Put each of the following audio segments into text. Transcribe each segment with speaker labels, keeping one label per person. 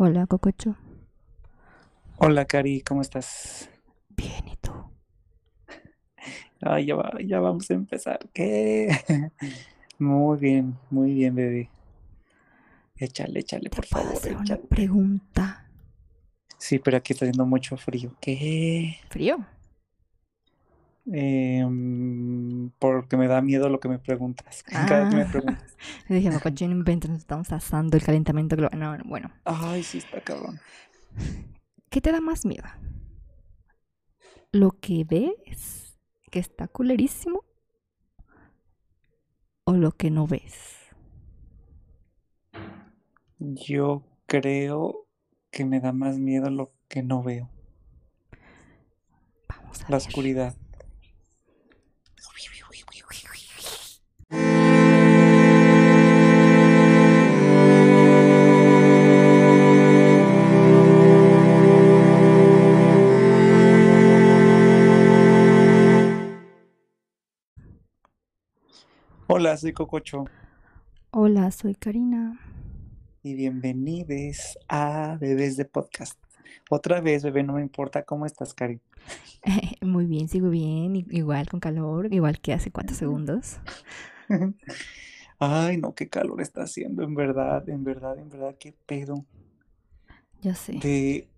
Speaker 1: Hola, Cococho.
Speaker 2: Hola, Cari, ¿cómo estás?
Speaker 1: Bien, ¿y tú?
Speaker 2: Ay, ya, va- ya vamos a empezar. ¿Qué? Muy bien, muy bien, bebé. Échale, échale,
Speaker 1: ¿Te
Speaker 2: por
Speaker 1: puedo
Speaker 2: favor,
Speaker 1: hacer una pregunta?
Speaker 2: Sí, pero aquí está haciendo mucho frío. ¿Qué?
Speaker 1: ¿Frío?
Speaker 2: Em, porque me da miedo lo que me preguntas. Cada que me
Speaker 1: Ah,
Speaker 2: preguntas.
Speaker 1: dije, Cococho, no inventes, nos estamos asando el calentamiento global. No, no, bueno.
Speaker 2: Ay, sí, está cabrón.
Speaker 1: ¿Qué te da más miedo? ¿Lo que ves, que está culerísimo? ¿O lo que no ves?
Speaker 2: Yo creo que me da más miedo lo que no veo.
Speaker 1: Vamos a
Speaker 2: La
Speaker 1: ver.
Speaker 2: oscuridad. Hola, soy Cococho.
Speaker 1: Hola, soy Karina.
Speaker 2: y bienvenidos a Bebés de Podcast. Otra vez, bebé, no me importa cómo estás, Cari.
Speaker 1: Muy bien, sigo bien. Igual con calor, igual que hace cuatro segundos.
Speaker 2: Ay, no, qué calor está haciendo, en verdad, en verdad, en verdad, qué pedo.
Speaker 1: Ya sé.
Speaker 2: De-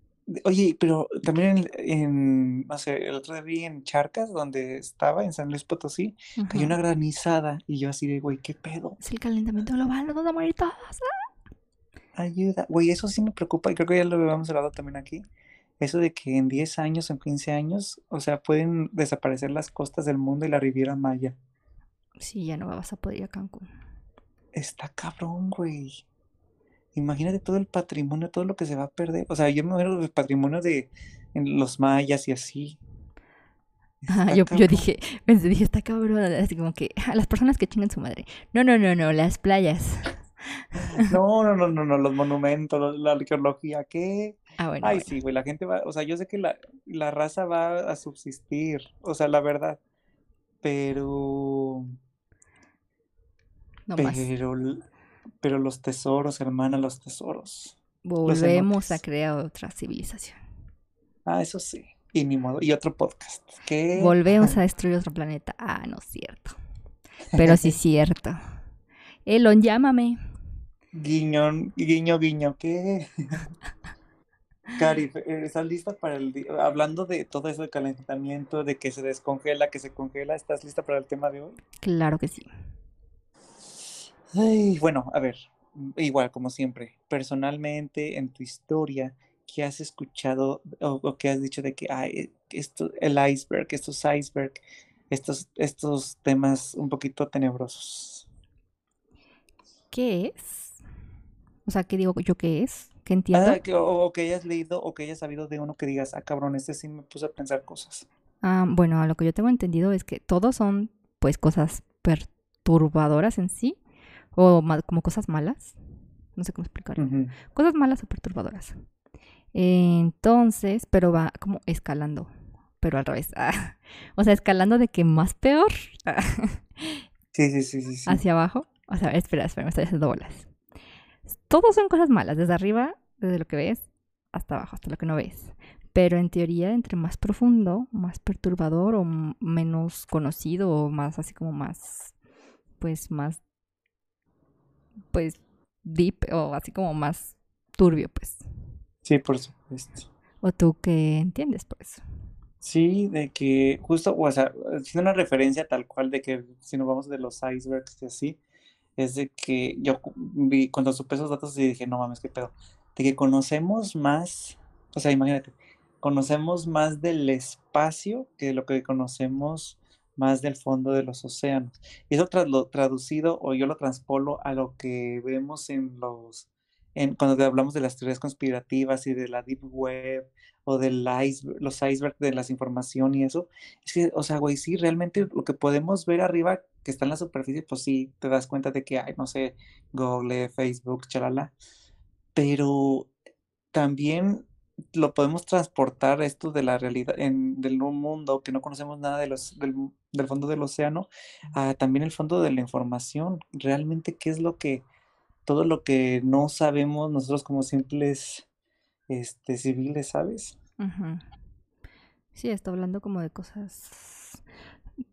Speaker 2: oye, pero también en, en, no sé, el otro día vi en Charcas, donde estaba, en San Luis Potosí, cayó
Speaker 1: Ujú.
Speaker 2: una granizada y yo así de, güey, qué pedo,
Speaker 1: Es el calentamiento global, nos vamos a morir todos.
Speaker 2: ayuda. Güey, eso sí me preocupa y creo que ya lo habíamos hablado también aquí. Eso de que en 10 años en 15 años, o sea, pueden desaparecer las costas del mundo y la Riviera Maya.
Speaker 1: Sí, ya no vas a poder ir a Cancún.
Speaker 2: Está cabrón, güey. Imagínate todo el patrimonio, todo lo que se va a perder. O sea, yo me imagino el patrimonio de en los mayas y así. Está
Speaker 1: yo, dije, pensé, dije, está cabrón, así como que a las personas que chingan su madre. No, no, no, no, las playas.
Speaker 2: No, no, no, no, no, los monumentos, la arqueología, ¿qué?
Speaker 1: Ah, bueno,
Speaker 2: Ay,
Speaker 1: bueno,
Speaker 2: sí, güey, la gente va, o sea, yo sé que la, la raza va a subsistir, o sea, la verdad, pero,
Speaker 1: no más.
Speaker 2: Pero, los tesoros, hermana, los tesoros, los
Speaker 1: Volvemos a crear otra civilización.
Speaker 2: Ah, eso sí, y ni modo, y otro podcast, ¿qué?
Speaker 1: Volvemos a destruir otro planeta. Ah, no es cierto. Pero sí es cierto. Elon, llámame.
Speaker 2: Guiño, guiño, guiño, ¿qué? Cari, ¿estás lista para el día? Hablando de todo eso de calentamiento, de que se descongela, que se congela, ¿estás lista para el tema de hoy?
Speaker 1: Claro que sí.
Speaker 2: Ay, bueno, a ver, mm, igual como siempre, personalmente en tu historia, ¿qué has escuchado o, o qué has dicho de que ay, esto, el iceberg, estos iceberg, estos, estos temas un poquito tenebrosos?
Speaker 1: ¿Qué es? O sea, ¿qué digo yo qué es? ¿Qué entiendo?
Speaker 2: Ah, que, o, o que hayas leído o que hayas sabido de uno que digas, ah, cabrón, este sí me puso a pensar cosas.
Speaker 1: Ah, bueno, a lo que yo tengo entendido es que todos son, pues, cosas perturbadoras en sí, o como cosas malas. No sé cómo explicarlo. Cosas malas o perturbadoras. Entonces, pero va como escalando, pero al revés. Ah, O sea, escalando de que más peor ah,
Speaker 2: Sí, sí, sí, sí, sí.
Speaker 1: hacia abajo. O sea, espera, espera, me estoy haciendo bolas. Todos son cosas malas, desde arriba, desde lo que ves, hasta abajo, hasta lo que no ves. Pero en teoría, entre más profundo, más perturbador o menos conocido o más así como más, pues más, pues deep o así como más turbio, pues.
Speaker 2: Sí, por supuesto.
Speaker 1: ¿O tú qué entiendes por eso?
Speaker 2: Sí, de que justo, o sea, haciendo una referencia tal cual de que si nos vamos de los icebergs y así, es de que yo vi cuando supe esos datos y dije, no mames, qué pedo, de que conocemos más, o sea, imagínate, conocemos más del espacio que lo que conocemos más del fondo de los océanos. Eso tras lo traducido, o yo lo transpolo a lo que vemos en los, en, cuando hablamos de las teorías conspirativas y de la deep web o del iceberg, los icebergs de las información y eso. Es que, o sea, güey, sí, realmente lo que podemos ver arriba, que está en la superficie, pues sí, te das cuenta de que hay, no sé, Google, Facebook, chalala. Pero también lo podemos transportar esto de la realidad, en, del un mundo que no conocemos nada de los, del, del fondo del océano, a también el fondo de la información. Realmente, ¿qué es lo que, todo lo que no sabemos nosotros como simples este, civiles, ¿sabes?
Speaker 1: Sí, está hablando como de cosas,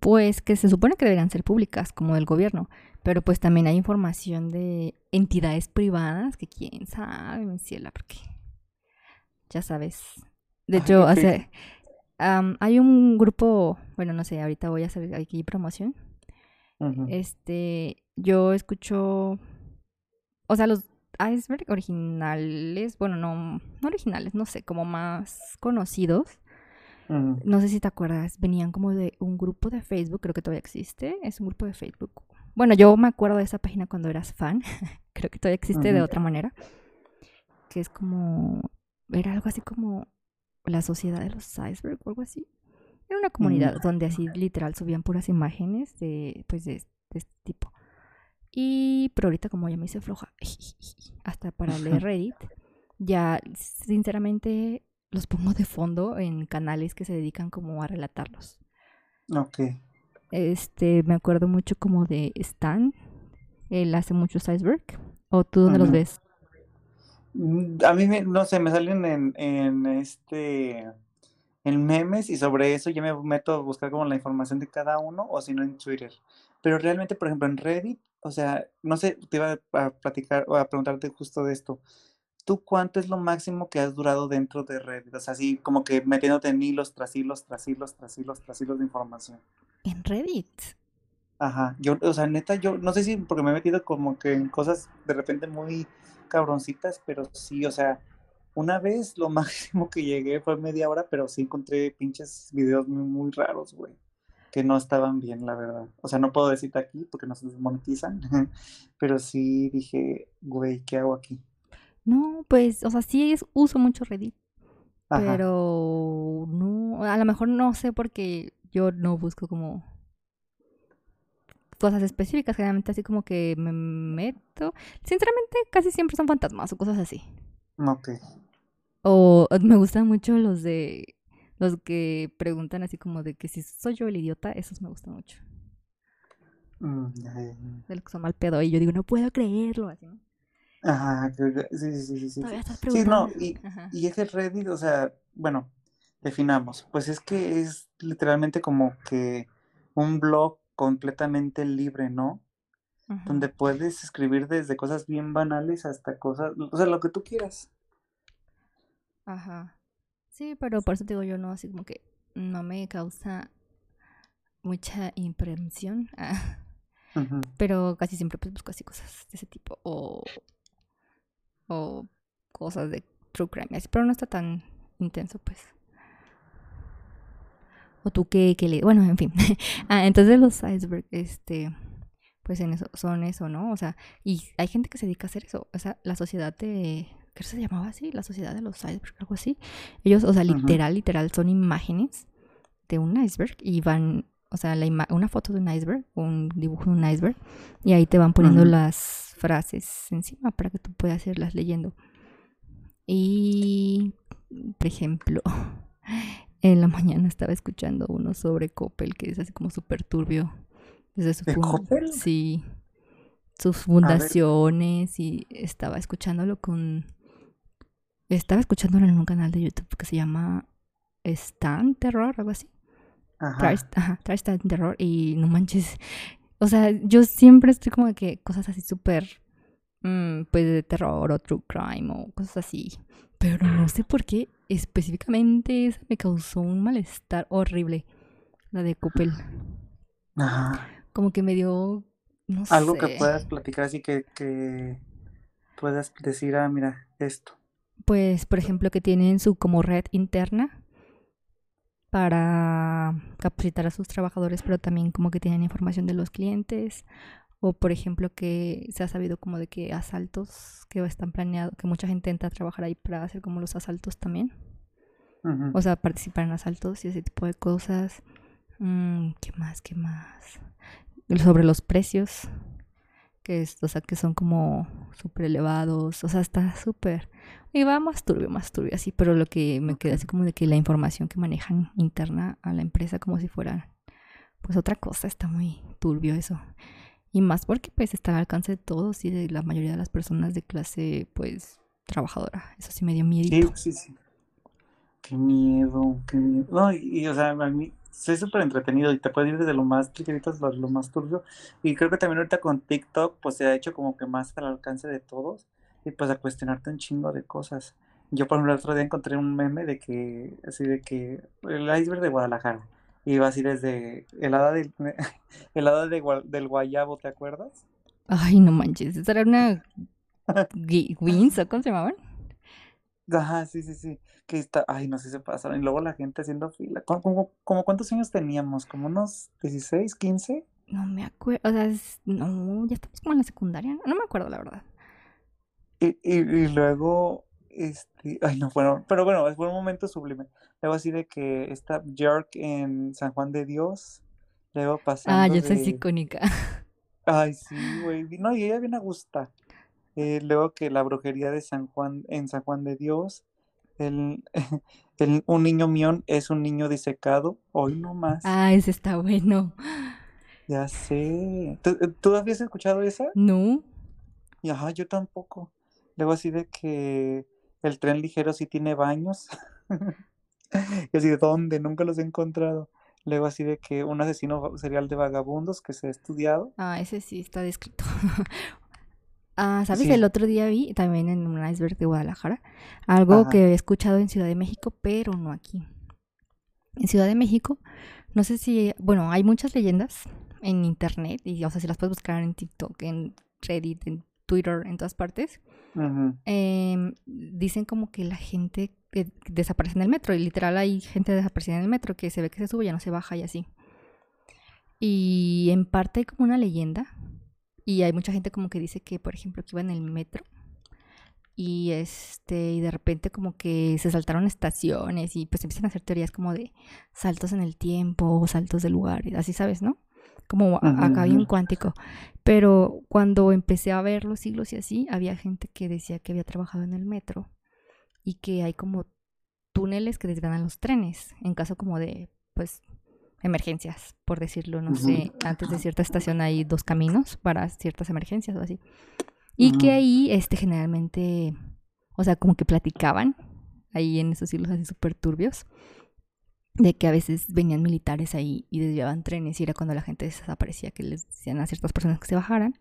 Speaker 1: pues que se supone que deberían ser públicas, como del gobierno, pero pues también hay información de entidades privadas que quién sabe, mi ciela, porque ya sabes. De hecho, hace, am, hay un grupo, bueno, no sé, ahorita voy a hacer aquí promoción. Este, yo escucho, o sea, los iceberg originales, bueno, no, no originales, no sé, como más conocidos. No sé si te acuerdas, venían como de un grupo de Facebook, creo que todavía existe, es un grupo de Facebook. Bueno, yo me acuerdo de esa página cuando eras fan, creo que todavía existe de otra manera, que es como, era algo así como la sociedad de los iceberg o algo así. Era una
Speaker 2: Ujú.
Speaker 1: comunidad donde así literal subían puras imágenes de, pues, de, de este tipo. Y, pero ahorita como ya me hice floja, hasta para leer Reddit, ya sinceramente los pongo de fondo en canales que se dedican como a relatarlos.
Speaker 2: Ok.
Speaker 1: Este, me acuerdo mucho como de Stan, él hace muchos iceberg. ¿O tú dónde los ves?
Speaker 2: Mm, A mí, me, no sé, me salen en, en este, en memes y sobre eso yo me meto a buscar como la información de cada uno o si no en Twitter. Pero realmente, por ejemplo, en Reddit, o sea, no sé, te iba a platicar o a preguntarte justo de esto. ¿Tú cuánto es lo máximo que has durado dentro de Reddit? O sea, así como que metiéndote en hilos tras hilos, tras hilos, tras hilos, tras hilos de información.
Speaker 1: En Reddit.
Speaker 2: Ajá, yo, o sea, neta, yo no sé si porque me he metido como que en cosas de repente muy cabroncitas, pero sí, o sea, una vez lo máximo que llegué fue media hora, pero sí encontré pinches videos muy, muy raros, güey, que no estaban bien, la verdad. O sea, no puedo decirte aquí porque no se desmonetizan, pero sí dije, güey, ¿qué hago aquí?
Speaker 1: No, pues, o sea, sí es, uso mucho Reddit,
Speaker 2: Ajá,
Speaker 1: pero no, a lo mejor no sé porque yo no busco como cosas específicas, generalmente así como que me meto. Sinceramente, casi siempre son fantasmas o cosas así.
Speaker 2: ok.
Speaker 1: O me gustan mucho los de los que preguntan así como de que si soy yo el idiota, esos me gustan mucho.
Speaker 2: Mm.
Speaker 1: De los que son mal pedo y yo digo, no puedo creerlo, así, ¿no?
Speaker 2: Ajá, sí, sí, sí, sí, sí.
Speaker 1: Todavía estás
Speaker 2: Sí, no,
Speaker 1: preguntando.
Speaker 2: y,
Speaker 1: Ajá.
Speaker 2: y es que Reddit, o sea, bueno, definamos, pues es que es literalmente como que un blog completamente libre, ¿no? Donde puedes escribir desde cosas bien banales hasta cosas, o sea, lo que tú quieras.
Speaker 1: Ajá. Sí, pero por eso te digo yo no, así como que no me causa mucha impresión. Ah, pero casi siempre pues busco así cosas de ese tipo. O, o cosas de true crime. pero no está tan intenso, pues. O tú qué, qué le... Bueno, en fin. ah, entonces los iceberg, este... Pues en eso, son eso, ¿no? O sea, y hay gente que se dedica a hacer eso. O sea, la sociedad de... ¿Qué se llamaba así? La sociedad de los iceberg, algo así. Ellos, o sea, literal, literal, son imágenes de un iceberg y van, o sea, la ima- una foto de un iceberg, un dibujo de un iceberg, y ahí te van poniendo las frases encima para que tú puedas irlas leyendo. Y, por ejemplo, en la mañana estaba escuchando uno sobre Coppel, que es así como súper turbio. Desde su
Speaker 2: ¿De
Speaker 1: fun-
Speaker 2: Coppel?
Speaker 1: Sí, sus fundaciones y estaba escuchándolo con... Estaba escuchándolo en un canal de YouTube que se llama Stan Terror, algo así.
Speaker 2: Ajá,
Speaker 1: ajá, Trash Stan Terror y no manches. O sea, yo siempre estoy como que cosas así súper, mm, pues de terror o true crime o cosas así. Pero no sé por qué específicamente esa me causó un malestar horrible. La de Coppel.
Speaker 2: ajá.
Speaker 1: Como que me dio, no
Speaker 2: Algo que puedas platicar así que, que puedas decir, ah, mira, esto.
Speaker 1: Pues, por ejemplo, que tienen su como red interna para capacitar a sus trabajadores, pero también como que tienen información de los clientes. O, por ejemplo, que se ha sabido como de que asaltos que están planeados, que mucha gente entra a trabajar ahí para hacer como los asaltos también. O sea, participar en asaltos y ese tipo de cosas. Mm, ¿Qué más? ¿Qué más? Sobre los precios, que es, o sea, que son como súper elevados. O sea, está súper. Y va más turbio, más turbio, así. Pero lo que me queda así como de que la información que manejan interna a la empresa como si fuera pues otra cosa, está muy turbio eso. Y más porque pues está al alcance de todos y de la mayoría de las personas de clase pues trabajadora. Eso sí me dio miedo.
Speaker 2: Sí, sí, sí. Qué miedo, qué miedo. No, y, y, o sea, a mí es súper entretenido y te puede ir desde lo más ligerito hasta lo más turbio. Y creo que también ahorita con TikTok, pues se ha hecho como que más al alcance de todos y pues a cuestionarte un chingo de cosas. Yo, por ejemplo, el otro día encontré un meme de que, así de que el iceberg de Guadalajara. Iba así desde el hada del, el hada de, del guayabo, ¿te acuerdas?
Speaker 1: Ay, no manches. ¿Esa era una Wins o cómo se llamaban?
Speaker 2: Ajá, sí, sí, sí. Que está, ay, no sé si se pasaron. Y luego la gente haciendo fila. ¿Cómo, cómo- cómo cuántos años teníamos? ¿Como unos 16, 15?
Speaker 1: No me acuerdo. O sea, es- no, ya estamos como en la secundaria. No, No me acuerdo, la verdad.
Speaker 2: Y, y, y luego, este, ay, no, bueno, pero bueno, fue un momento sublime. Luego así de que está York en San Juan de Dios. Luego
Speaker 1: Ah,
Speaker 2: pasando
Speaker 1: ya esa es
Speaker 2: de,
Speaker 1: icónica.
Speaker 2: ay, sí, güey. No, y ella viene a gustar. Eh, luego que la brujería de San Juan, en San Juan de Dios. El, el- un niño mión es un niño disecado. Hoy no más.
Speaker 1: Ah, ese está bueno.
Speaker 2: Ya sé. ¿Tú, tú habías escuchado esa?
Speaker 1: No.
Speaker 2: Y ajá, yo tampoco. Luego así de que el tren ligero sí tiene baños. Y así de dónde, nunca los he encontrado. Luego así de que un asesino serial de vagabundos que se ha estudiado.
Speaker 1: Ah, ese sí está descrito. Ah, ¿sabes?
Speaker 2: Sí.
Speaker 1: El otro día vi también en un iceberg de Guadalajara algo
Speaker 2: Ajá.
Speaker 1: que he escuchado en Ciudad de México, pero no aquí. En Ciudad de México, no sé si, bueno, hay muchas leyendas en internet y, o sea, si las puedes buscar en TikTok, en Reddit, en Twitter, en todas partes. Em, dicen como que la gente que desaparece en el metro, y literal hay gente desaparecida en el metro que se ve que se sube, ya no se baja y así. Y en parte hay como una leyenda, y hay mucha gente como que dice que, por ejemplo, que iba en el metro y este y de repente como que se saltaron estaciones y pues empiezan a hacer teorías como de saltos en el tiempo o saltos de lugares, así sabes, ¿no? Como a-
Speaker 2: Ujú,
Speaker 1: acá bien cuántico. Pero cuando empecé a ver los siglos y así, había gente que decía que había trabajado en el metro y que hay como túneles que desvían los trenes en caso como de pues emergencias, por decirlo, no sé, antes de cierta estación hay dos caminos para ciertas emergencias o así. Y que ahí, este, generalmente, o sea, como que platicaban ahí en esos siglos así súper turbios, de que a veces venían militares ahí y desviaban trenes y era cuando la gente desaparecía, que les decían a ciertas personas que se bajaran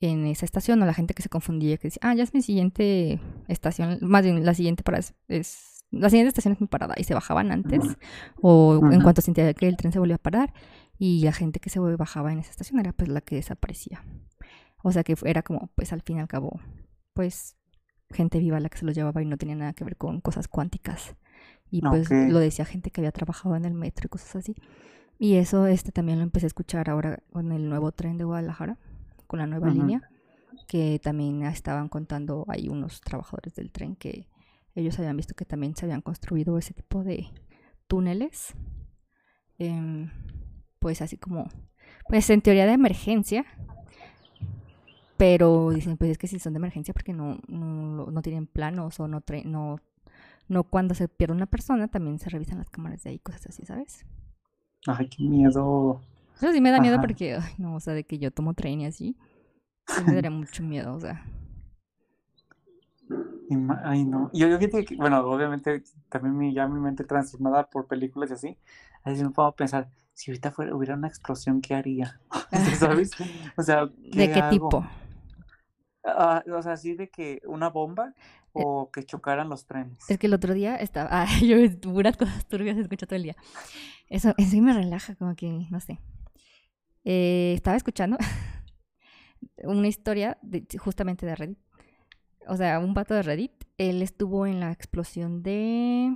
Speaker 1: en esa estación o la gente que se confundía, que decía, ah, ya es mi siguiente estación, más bien la siguiente parada es, es- la siguiente estación es mi parada y se bajaban antes o en cuanto sentía que el tren se volvía a parar y la gente que se bajaba en esa estación era pues la que desaparecía. O sea que era como, pues al fin y al cabo, pues gente viva la que se los llevaba y no tenía nada que ver con cosas cuánticas. Y pues
Speaker 2: Ok.
Speaker 1: lo decía gente que había trabajado en el metro y cosas así. Y eso este también lo empecé a escuchar ahora con el nuevo tren de Guadalajara, con la nueva
Speaker 2: Ujú.
Speaker 1: línea, que también estaban contando ahí unos trabajadores del tren que ellos habían visto que también se habían construido ese tipo de túneles. em, pues así como, pues en teoría de emergencia, pero dicen, pues es que si son de emergencia porque no, no, no tienen planos o no, no, no cuando se pierde una persona también se revisan las cámaras de ahí, cosas así, ¿sabes?
Speaker 2: Ay, qué miedo.
Speaker 1: Eso sí me da miedo
Speaker 2: Ajá.
Speaker 1: porque, ay, no, o sea, de que yo tomo tren y así, sí me daría mucho miedo, o sea.
Speaker 2: Ay, no. Yo, yo que, bueno, obviamente también mi, ya mi mente transformada por películas y así, así me a pensar, si ahorita fuera, hubiera una explosión, ¿qué haría? ¿Sabes? O sea,
Speaker 1: ¿De qué
Speaker 2: hago?
Speaker 1: tipo?
Speaker 2: Ah, o sea, así de que una bomba o que chocaran los trenes.
Speaker 1: Es que el otro día estaba, ah, yo puras cosas turbias escucho todo el día. Eso, eso me relaja, como que, no sé. Eh, estaba escuchando una historia de, justamente de Reddit. O sea, un vato de Reddit. Él estuvo en la explosión de.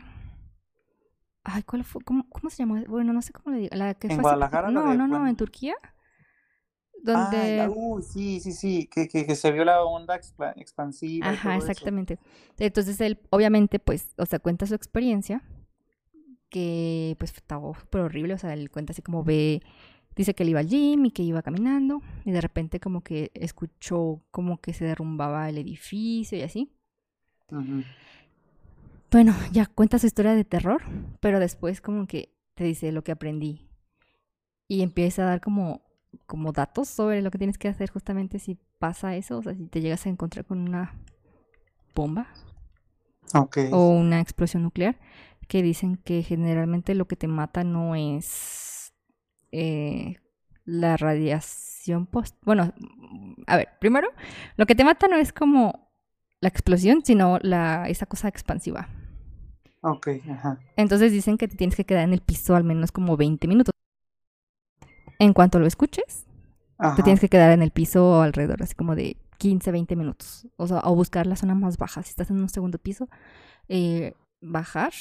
Speaker 1: Ay, ¿cuál fue? ¿Cómo, cómo se llamó? Bueno, no sé cómo le digo. La que
Speaker 2: ¿En
Speaker 1: fue hace
Speaker 2: Guadalajara, la
Speaker 1: No, no, no, en Turquía.
Speaker 2: Ay,
Speaker 1: Donde.
Speaker 2: ah, uy, sí, sí, sí, que, que, que se vio la onda expa- expansiva y
Speaker 1: Ajá,
Speaker 2: eso.
Speaker 1: exactamente. Entonces él, obviamente, pues, o sea, cuenta su experiencia, que pues estaba súper horrible, o sea, él cuenta así como ve, dice que él iba al gym y que iba caminando, y de repente como que escuchó como que se derrumbaba el edificio y así. Bueno, ya cuenta su historia de terror, pero después como que te dice lo que aprendí. Y empieza a dar como, como datos sobre lo que tienes que hacer justamente si pasa eso, o sea, si te llegas a encontrar con una bomba o una explosión nuclear, que dicen que generalmente lo que te mata no es eh, la radiación post... Bueno, a ver, primero, lo que te mata no es como la explosión, sino la, esa cosa expansiva.
Speaker 2: Ok, ajá.
Speaker 1: Entonces dicen que te tienes que quedar en el piso al menos como 20 minutos. En cuanto lo escuches,
Speaker 2: Ajá.
Speaker 1: te tienes que quedar en el piso alrededor, así como de 15, 20 minutos. O sea, o buscar la zona más baja. Si estás en un segundo piso, eh, bajar,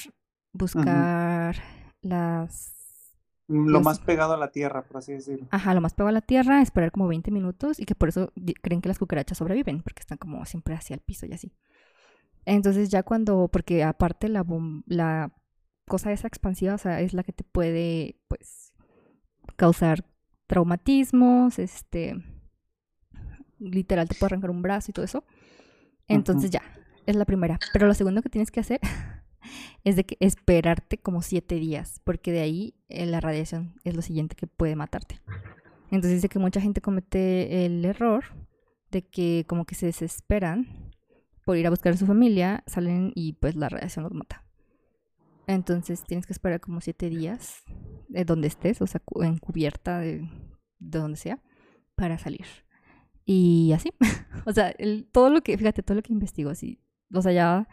Speaker 1: buscar las...
Speaker 2: Lo
Speaker 1: los-
Speaker 2: más pegado a la tierra, por así decirlo.
Speaker 1: Ajá, lo más pegado a la tierra, esperar como 20 minutos y que por eso creen que las cucarachas sobreviven, porque están como siempre hacia el piso y así. Entonces ya cuando, porque aparte la, bom- la cosa esa expansiva, o sea, es la que te puede, pues, causar traumatismos, este, literal te puede arrancar un brazo y todo eso. Entonces ya, es la primera. Pero lo segundo que tienes que hacer es de que esperarte como siete días, porque de ahí eh, la radiación es lo siguiente que puede matarte. Entonces dice que mucha gente comete el error de que como que se desesperan por ir a buscar a su familia, salen y pues la radiación los mata. Entonces tienes que esperar como siete días de donde estés, o sea, en cubierta de, de donde sea, para salir. Y así, o sea, el- todo lo que, fíjate, todo lo que investigó, así, o sea, ya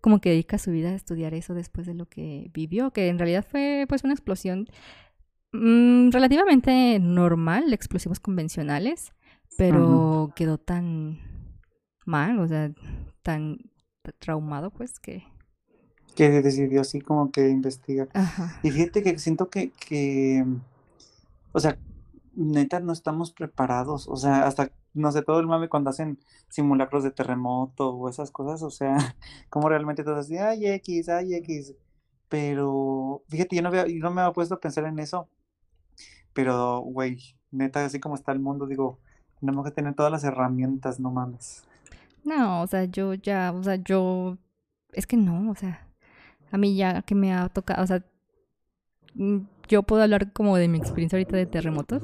Speaker 1: como que dedica su vida a estudiar eso después de lo que vivió, que en realidad fue pues una explosión mm, relativamente normal explosivos convencionales, pero quedó tan mal, o sea, tan traumado pues que...
Speaker 2: Que decidió así como que investigar.
Speaker 1: Ajá.
Speaker 2: Y fíjate que siento que, que, o sea, neta no estamos preparados. O sea, hasta, no sé, todo el mame cuando hacen simulacros de terremoto o esas cosas, o sea, como realmente todos así, ay X, ay X. Pero, fíjate, yo no, había- yo no me había puesto a pensar en eso. Pero, güey, neta, así como está el mundo, digo, tenemos que tener todas las herramientas, no mames.
Speaker 1: No, o sea, yo ya, o sea, yo, es que no, o sea, a mí ya que me ha tocado, o sea, mm, yo puedo hablar como de mi experiencia ahorita de terremotos,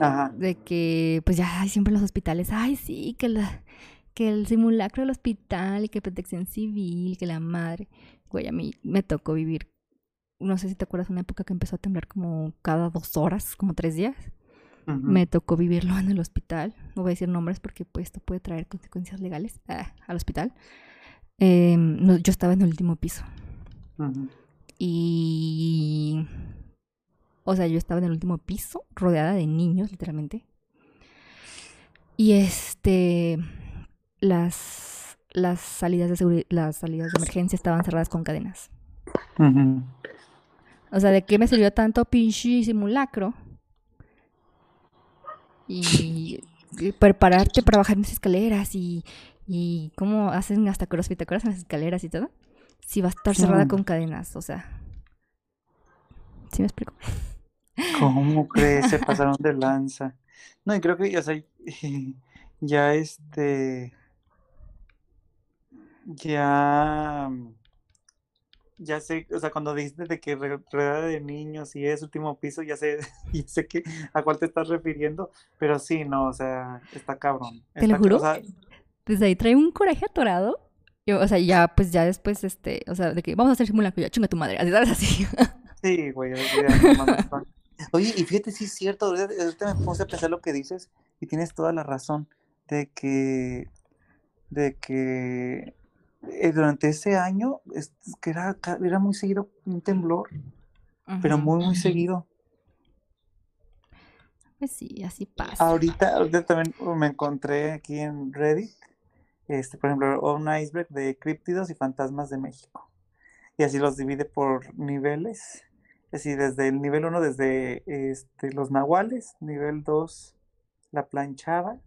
Speaker 2: Ajá.
Speaker 1: de que, pues ya, ay, siempre en los hospitales, ay, sí, que la, que el simulacro del hospital y que protección civil, que la madre, güey, a mí me tocó vivir, no sé si te acuerdas, una época que empezó a temblar como cada dos horas, como tres días. Me tocó vivirlo en el hospital. No voy a decir nombres porque pues, esto puede traer consecuencias legales ah, al hospital. Eh, no, yo estaba en el último piso. Y... O sea, yo estaba en el último piso, rodeada de niños, literalmente. Y este... Las, las salidas de seguri- las salidas de emergencia estaban cerradas con cadenas. O sea, ¿de qué me sirvió tanto pinche simulacro? Y, prepararte para bajar mis escaleras y, y cómo hacen hasta crossfit, ¿te acuerdas? En las escaleras y todo. Si va a estar cerrada con cadenas, o sea. ¿Sí me explico?
Speaker 2: ¿Cómo crees? Se pasaron de lanza. No, y creo que, o sea, ya este, ya, ya sé, o sea, cuando dijiste de que rodeada de niños y es último piso, ya sé, ya sé que a cuál te estás refiriendo, pero sí, no, o sea, está cabrón.
Speaker 1: Te lo juro
Speaker 2: o sea,
Speaker 1: Desde ahí trae un coraje atorado. Yo, o sea, ya, pues ya después, este, o sea, de que vamos a hacer simulacro, ya chinga tu madre, así, ¿sabes? Así.
Speaker 2: Sí, güey, no mames. Oye, y fíjate, sí es cierto, ahorita, me puse a pensar lo que dices y tienes toda la razón de que, de que eh, durante ese año es que era, era muy seguido un temblor, pero muy, muy seguido.
Speaker 1: Pues sí, así pasa.
Speaker 2: Ahorita, ahorita también uh, me encontré aquí en Reddit, este, por ejemplo, un iceberg de críptidos y fantasmas de México. Y así los divide por niveles. Así desde el nivel 1, desde este, los nahuales, nivel 2, la planchada,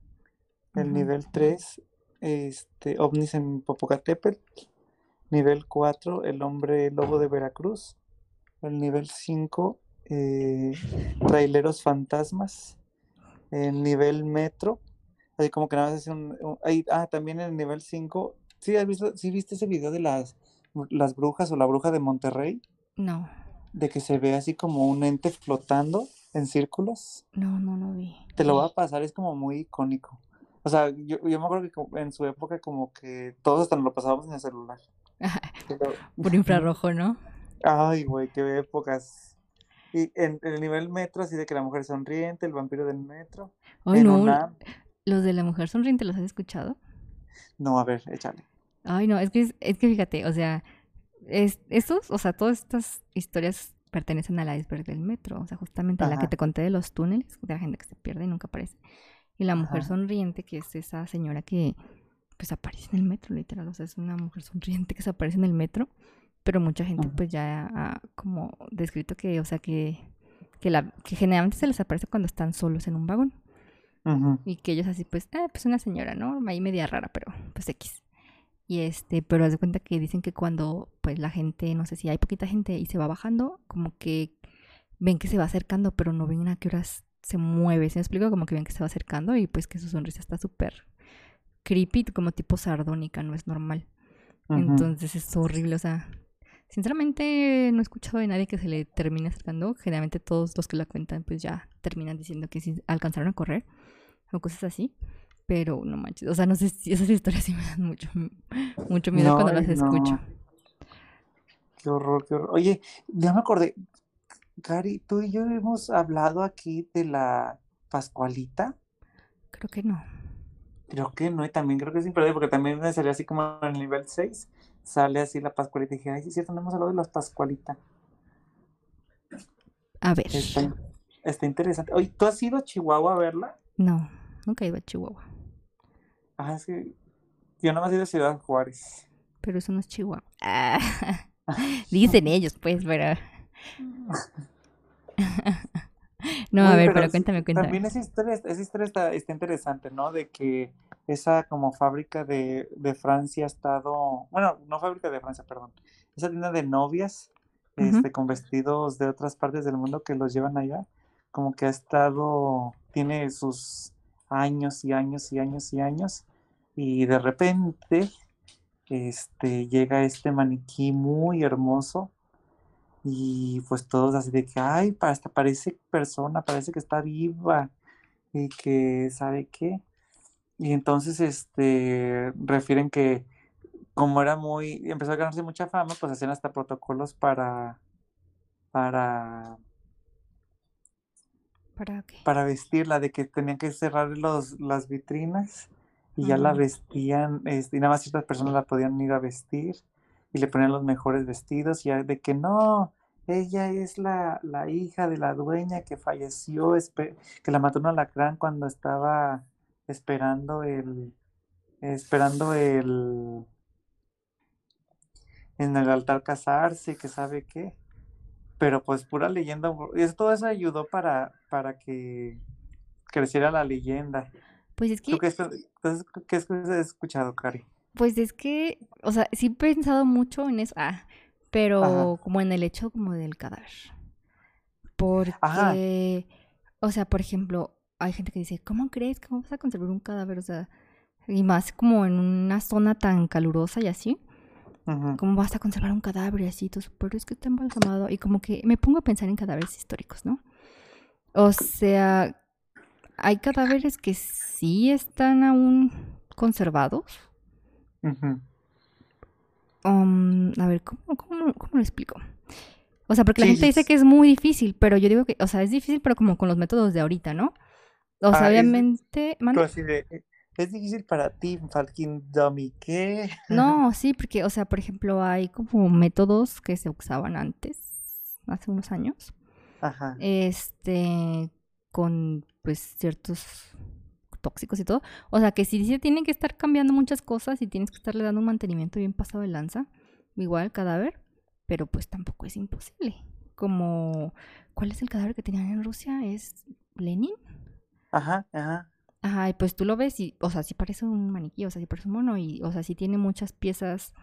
Speaker 2: el nivel 3, este, ovnis en Popocatépetl, nivel 4, el hombre lobo de Veracruz, el nivel 5, eh, traileros fantasmas, el nivel metro, así como que nada más es un, un- ahí- ah, también el nivel 5, ¿sí, has visto, sí viste ese video de las, las brujas o la bruja de Monterrey?
Speaker 1: No,
Speaker 2: De que se ve así como un ente flotando en círculos.
Speaker 1: no, no lo vi.
Speaker 2: Te lo voy a pasar, es como muy icónico. O sea, yo, yo me acuerdo que en su época como que todos hasta nos lo pasábamos en el celular. Pero-
Speaker 1: Por infrarrojo, ¿no?
Speaker 2: Ay, güey, qué épocas. Y en, en el nivel metro, así de que la mujer sonriente, el vampiro del metro.
Speaker 1: Ay,
Speaker 2: en
Speaker 1: no.
Speaker 2: una...
Speaker 1: Los de la mujer sonriente, ¿los has escuchado?
Speaker 2: No, a ver, échale.
Speaker 1: Ay, no, es que, es, que fíjate, o sea, es, estos, o sea, todas estas historias pertenecen al iceberg del metro, o sea, justamente la que
Speaker 2: Ajá.
Speaker 1: te conté de los túneles, de la gente que se pierde y nunca aparece. Y la mujer
Speaker 2: Ajá.
Speaker 1: sonriente, que es esa señora que, pues, aparece en el metro, literal, o sea, es una mujer sonriente que se aparece en el metro, pero mucha gente, pues, ya ha como descrito que, o sea, que, que, la, que generalmente se les aparece cuando están solos en un vagón.
Speaker 2: Ujú.
Speaker 1: Y que ellos así, pues, ah, pues una señora, ¿no? Ahí media rara, pero pues X. Y este, pero haz de cuenta que dicen que cuando, pues, la gente, no sé si hay poquita gente y se va bajando, como que ven que se va acercando, pero no ven a qué horas se mueve. ¿Se me explico? Como que ven que se va acercando y pues que su sonrisa está súper creepy, como tipo sardónica, no es normal.
Speaker 2: Ujú.
Speaker 1: Entonces es horrible, o sea, sinceramente no he escuchado de nadie que se le termine acercando. Generalmente todos los que la cuentan pues ya terminan diciendo que sí alcanzaron a correr o cosas así. Pero no manches, o sea, no sé si esas historias sí me dan mucho, mucho miedo
Speaker 2: No,
Speaker 1: cuando las
Speaker 2: ay, no.
Speaker 1: escucho.
Speaker 2: Qué horror, qué horror. Oye, ya me acordé. Cari, tú y yo hemos hablado aquí de la Pascualita.
Speaker 1: Creo que no.
Speaker 2: Creo que no, y también creo que es imperdible, porque también me salió así como en el nivel 6, sale así la Pascualita. Y dije, ay, sí es cierto, no hemos hablado de las Pascualita.
Speaker 1: A ver,
Speaker 2: Está, está interesante. Oye, ¿tú has ido a Chihuahua a verla?
Speaker 1: no, nunca he ido a Chihuahua.
Speaker 2: Ah, es que yo nada más he ido a Ciudad Juárez.
Speaker 1: Pero eso no es Chihuahua. Ah, dicen ellos, pues, pero. no, a ver,
Speaker 2: pero
Speaker 1: cuéntame, cuéntame.
Speaker 2: También esa historia, esa historia está, está interesante, ¿no? De que esa como fábrica de, de Francia ha estado, bueno, no fábrica de Francia, perdón, esa tienda de novias, este, con vestidos de otras partes del mundo que los llevan allá, como que ha estado, tiene sus años y años y años y años, y de repente, este, llega este maniquí muy hermoso, y pues todos así de que, ay, hasta parece persona, parece que está viva y que sabe qué. Y entonces, este, refieren que como era muy, empezó a ganarse mucha fama, pues hacían hasta protocolos para, para,
Speaker 1: ¿Para qué?
Speaker 2: para vestirla, de que tenían que cerrar los, las vitrinas y ya la vestían, este, y nada más ciertas personas la podían ir a vestir y le ponían los mejores vestidos, y ya de que no, ella es la, la hija de la dueña que falleció, que la mató un alacrán cuando estaba esperando el, esperando el, en el altar casarse, que sabe qué. Pero pues pura leyenda, y todo eso ayudó para, para que creciera la leyenda.
Speaker 1: Pues es
Speaker 2: ¿Tú
Speaker 1: que,
Speaker 2: qué, es- qué has escuchado, Cari?
Speaker 1: pues es que, o sea, sí he pensado mucho en eso, ah, pero
Speaker 2: Ajá.
Speaker 1: como en el hecho como del cadáver.
Speaker 2: Ajá.
Speaker 1: Porque, o sea, por ejemplo, hay gente que dice, ¿cómo crees que vamos a conservar un cadáver? O sea, y más como en una zona tan calurosa y así, ¿cómo vas a conservar un cadáver así? Pero es que está embalsamado. Y como que me pongo a pensar en cadáveres históricos, ¿no? O sea, hay cadáveres que sí están aún conservados. Um, a ver, ¿cómo, cómo, cómo lo explico? O sea, porque la
Speaker 2: Sí,
Speaker 1: gente dice que es muy difícil, pero yo digo que, o sea, es difícil, pero como con los métodos de ahorita, ¿no? O sea,
Speaker 2: Ah, es-
Speaker 1: obviamente,
Speaker 2: Tú
Speaker 1: ¿mande?
Speaker 2: así de, "Eh, es difícil para ti, Falcon Dummy, ¿qué?
Speaker 1: No, sí, porque, o sea, por ejemplo, hay como métodos que se usaban antes, hace unos años,
Speaker 2: Ajá.
Speaker 1: este, con, pues, ciertos tóxicos y todo. O sea, que sí se tienen que estar cambiando muchas cosas y tienes que estarle dando un mantenimiento bien pasado de lanza, igual al cadáver, pero pues tampoco es imposible. Como, ¿cuál es el cadáver que tenían en Rusia? ¿Es Lenin?
Speaker 2: Ajá, ajá.
Speaker 1: Ajá, y pues tú lo ves y, o sea, sí parece un maniquí, o sea, sí parece un mono y, o sea, sí tiene muchas piezas,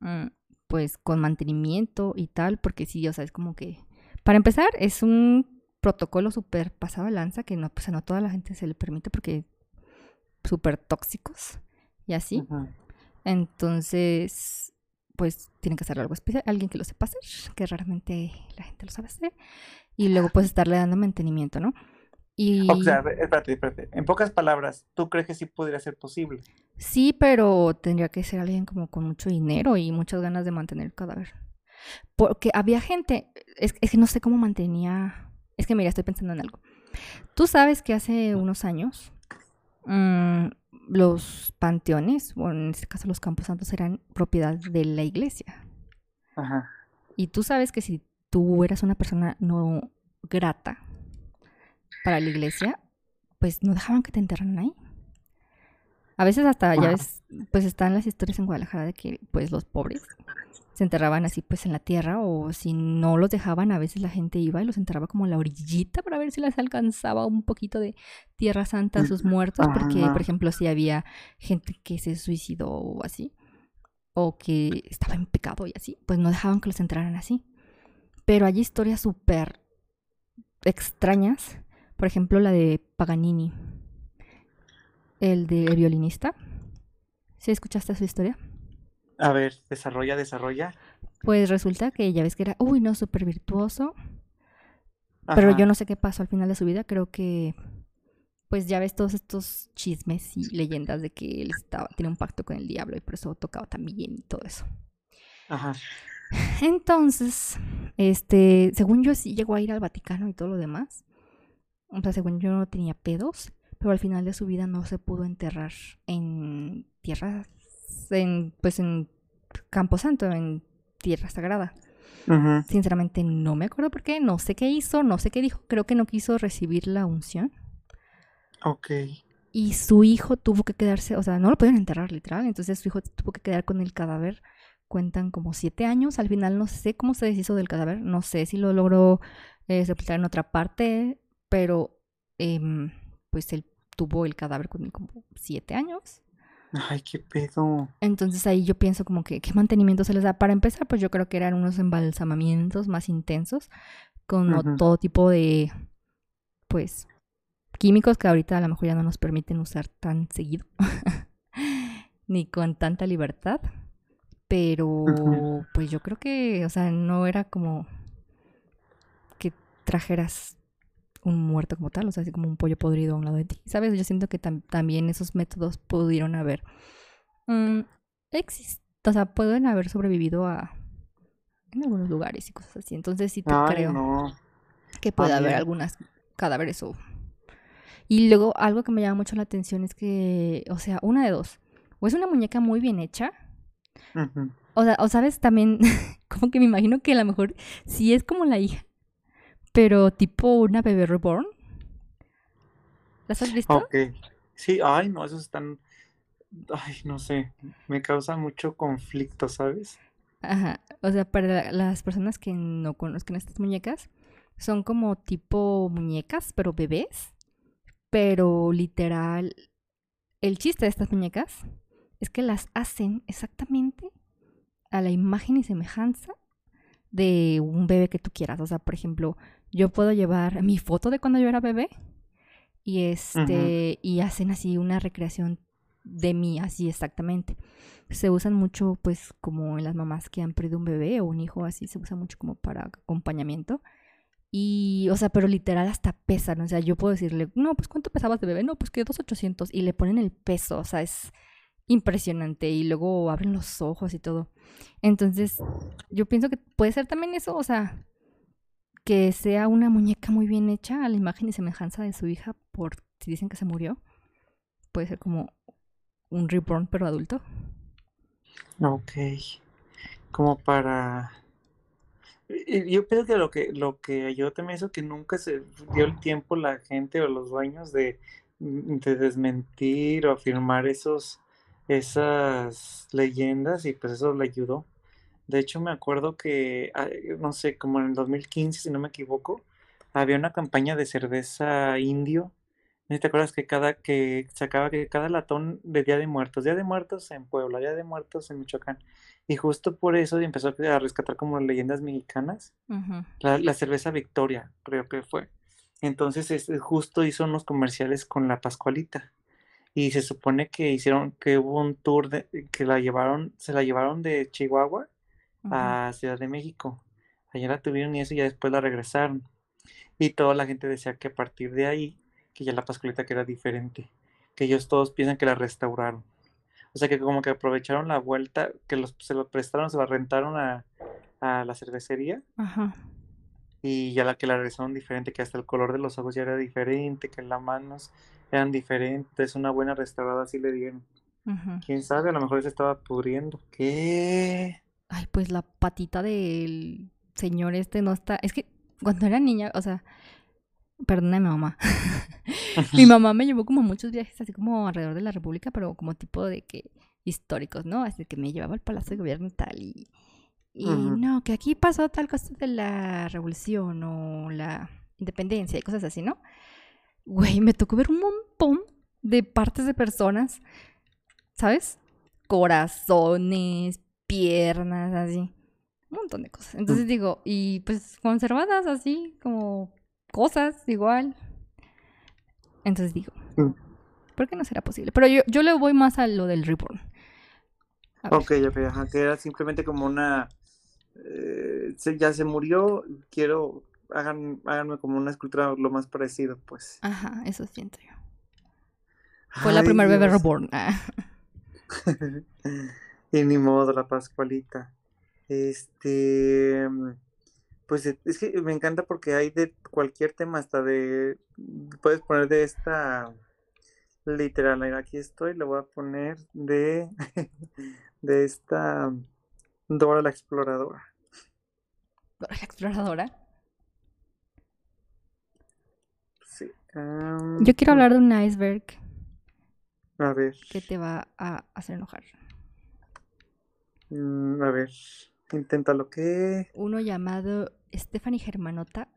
Speaker 1: mm, pues, con mantenimiento y tal, porque sí, o sea, es como que, para empezar, es un protocolo súper pasado de lanza que no, pues, no toda la gente se le permite porque súper tóxicos y así. Entonces, pues, tiene que hacer algo especial, alguien que lo sepa hacer, que raramente la gente lo sabe hacer, y luego pues estarle dando mantenimiento, ¿no? Y
Speaker 2: O sea, espérate, espérate. En pocas palabras, ¿tú crees que sí podría ser posible?
Speaker 1: sí, pero tendría que ser alguien como con mucho dinero y muchas ganas de mantener el cadáver. Porque había gente, es, es que no sé cómo mantenía, es que mira, estoy pensando en algo. Tú sabes que hace unos años mm, los panteones, o en este caso los campos santos, eran propiedad de la iglesia.
Speaker 2: Ajá.
Speaker 1: Y tú sabes que si tú eras una persona no grata para la iglesia, pues no dejaban que te enterraran ahí. A veces hasta, ya ves, pues están las historias en Guadalajara de que pues los pobres se enterraban así pues en la tierra o si no los dejaban, a veces la gente iba y los enterraba como en la orillita para ver si les alcanzaba un poquito de tierra santa a sus muertos, porque por ejemplo si había gente que se suicidó o así, o que estaba en pecado y así, pues no dejaban que los enterraran así. Pero hay historias súper extrañas, por ejemplo la de Paganini, el de violinista. ¿Sí escuchaste su historia?
Speaker 2: A ver, desarrolla, desarrolla.
Speaker 1: Pues resulta que ya ves que era, uy, no, súper virtuoso, pero yo no sé qué pasó al final de su vida, creo que, pues ya ves todos estos chismes y leyendas de que él estaba, tiene un pacto con el diablo y por eso tocaba tan bien y todo eso.
Speaker 2: Ajá.
Speaker 1: Entonces, este, según yo sí llegó a ir al Vaticano y todo lo demás. O sea, según yo no tenía pedos, pero al final de su vida no se pudo enterrar en tierra, en, pues en Camposanto, en tierra sagrada. Sinceramente no me acuerdo por qué, no sé qué hizo, no sé qué dijo, creo que no quiso recibir la unción.
Speaker 2: Ok.
Speaker 1: Y su hijo tuvo que quedarse, o sea, no lo pudieron enterrar literal, entonces su hijo tuvo que quedar con el cadáver. Cuentan como siete años, al final no sé cómo se deshizo del cadáver, no sé si lo logró eh, sepultar en otra parte, pero em, pues él tuvo el cadáver con él como siete años.
Speaker 2: Ay, qué pedo.
Speaker 1: Entonces ahí yo pienso como que qué mantenimiento se les da. Para empezar, pues yo creo que eran unos embalsamamientos más intensos, con todo tipo de, pues, químicos que ahorita a lo mejor ya no nos permiten usar tan seguido, ni con tanta libertad. Pero, pues yo creo que, o sea, no era como que trajeras un muerto como tal, o sea, así como un pollo podrido a un lado de ti. ¿Sabes? Yo siento que tam- también esos métodos pudieron haber exist- o sea, pueden haber sobrevivido a en algunos lugares y cosas así. Entonces sí te
Speaker 2: Ay,
Speaker 1: creo
Speaker 2: no.
Speaker 1: que puede haber algunas cadáveres o... Y luego algo que me llama mucho la atención es que, o sea, una de dos. O es una muñeca muy bien hecha,
Speaker 2: Ujú.
Speaker 1: o, sea, o sabes, también, como que me imagino que a lo mejor sí es como la hija, pero tipo una bebé reborn. ¿Las has visto?
Speaker 2: Ok. Sí, ay, no, esos están. Ay, no sé. Me causa mucho conflicto, ¿sabes?
Speaker 1: Ajá. O sea, para las personas que no conozcan estas muñecas, son como tipo muñecas, pero bebés. Pero literal, el chiste de estas muñecas es que las hacen exactamente a la imagen y semejanza de un bebé que tú quieras. O sea, por ejemplo, yo puedo llevar mi foto de cuando yo era bebé y este y hacen así una recreación de mí así exactamente. Se usan mucho pues como en las mamás que han perdido un bebé o un hijo así se usa mucho como para acompañamiento. Y, o sea, pero literal hasta pesan. O sea, yo puedo decirle, no, pues ¿cuánto pesabas de bebé? No, pues que 2,800. Y le ponen el peso. O sea, es impresionante. Y luego abren los ojos y todo. Entonces, yo pienso que puede ser también eso. O sea, que sea una muñeca muy bien hecha a la imagen y semejanza de su hija. Por si dicen que se murió. Puede ser como un reborn, pero adulto.
Speaker 2: Ok. Como para. Yo pienso que lo que lo que ayudó también eso que nunca se dio el tiempo la gente o los dueños de, de desmentir o afirmar esos esas leyendas y pues eso le ayudó. De hecho me acuerdo que ah, no sé, como en el 2015 si no me equivoco, había una campaña de cerveza indio. ¿No te acuerdas que cada que sacaba que cada latón de Día de Muertos, Día de Muertos en Puebla, Día de Muertos en Michoacán? Y justo por eso empezó a rescatar como leyendas mexicanas. La, la cerveza Victoria, creo que fue. Entonces, este, justo hizo unos comerciales con la Pascualita. Y se supone que hicieron, que hubo un tour de, que la llevaron, se la llevaron de Chihuahua A Ciudad de México. Allá la tuvieron y eso y ya después la regresaron. Y toda la gente decía que a partir de ahí que ya la Pascualita que era diferente, que ellos todos piensan que la restauraron. O sea que como que aprovecharon la vuelta, que los, se lo prestaron, se la rentaron a, a la cervecería
Speaker 1: Ajá.
Speaker 2: y ya la que la regresaron diferente, que hasta el color de los ojos ya era diferente, que las manos eran diferentes, una buena restaurada así le dieron. Quién sabe, a lo mejor se estaba pudriendo. ¿Qué?
Speaker 1: Ay, pues la patita del señor este no está. Es que cuando era niña, o sea, perdóname, mamá. Mi mamá me llevó como muchos viajes así como alrededor de la República, pero como tipo de que históricos, ¿no? Así que me llevaba al Palacio de Gobierno y tal. Y, y no, que aquí pasó tal cosa de la revolución o la independencia y cosas así, ¿no? Güey, me tocó ver un montón de partes de personas, ¿sabes? Corazones, piernas, así. Un montón de cosas. Entonces digo, y pues conservadas así, como cosas igual. Entonces digo,
Speaker 2: Mm.
Speaker 1: ¿por qué no será posible? Pero yo, yo le voy más a lo del reborn.
Speaker 2: Ok, ok, ajá, que era simplemente como una... eh, ya se murió, quiero... Hagan, háganme como una escultura lo más parecido, pues.
Speaker 1: Ajá, eso siento yo. Fue la primera bebé reborn. Ah.
Speaker 2: Y ni modo, la Pascualita. Este, pues e- es que me encanta porque hay de cualquier tema, hasta de, puedes poner de esta, literal, mira, aquí estoy, le voy a poner de, de esta Dora la Exploradora.
Speaker 1: Dora la exploradora.
Speaker 2: Sí.
Speaker 1: Yo quiero hablar de un iceberg
Speaker 2: A ver,
Speaker 1: que te va a hacer enojar.
Speaker 2: Mm, a ver, inténtalo, ¿qué?
Speaker 1: Uno llamado Stephanie Germanota